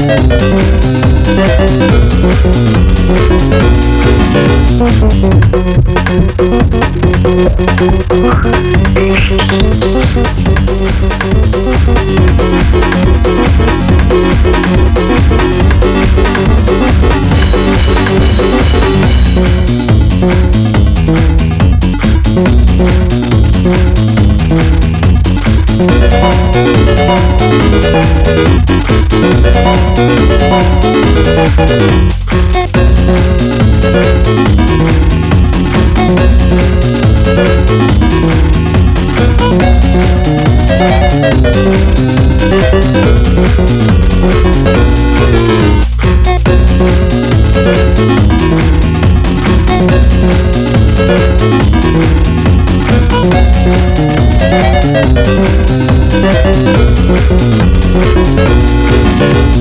Thank Thank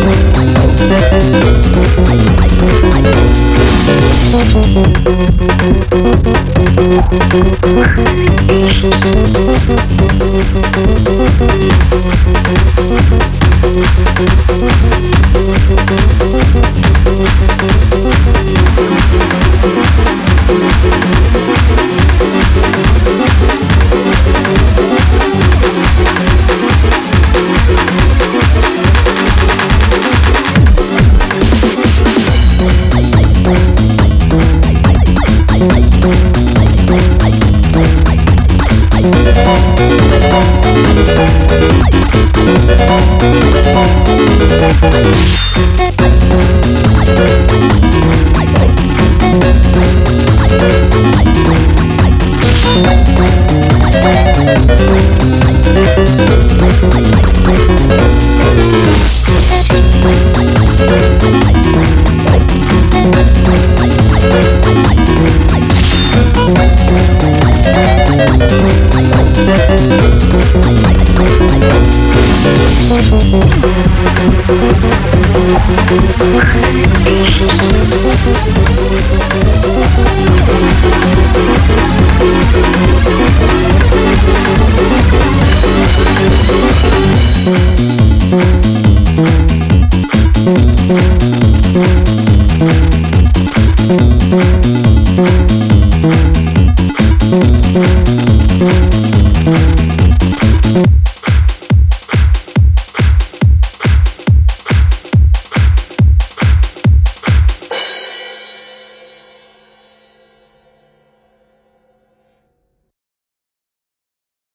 Thank Thank Bye.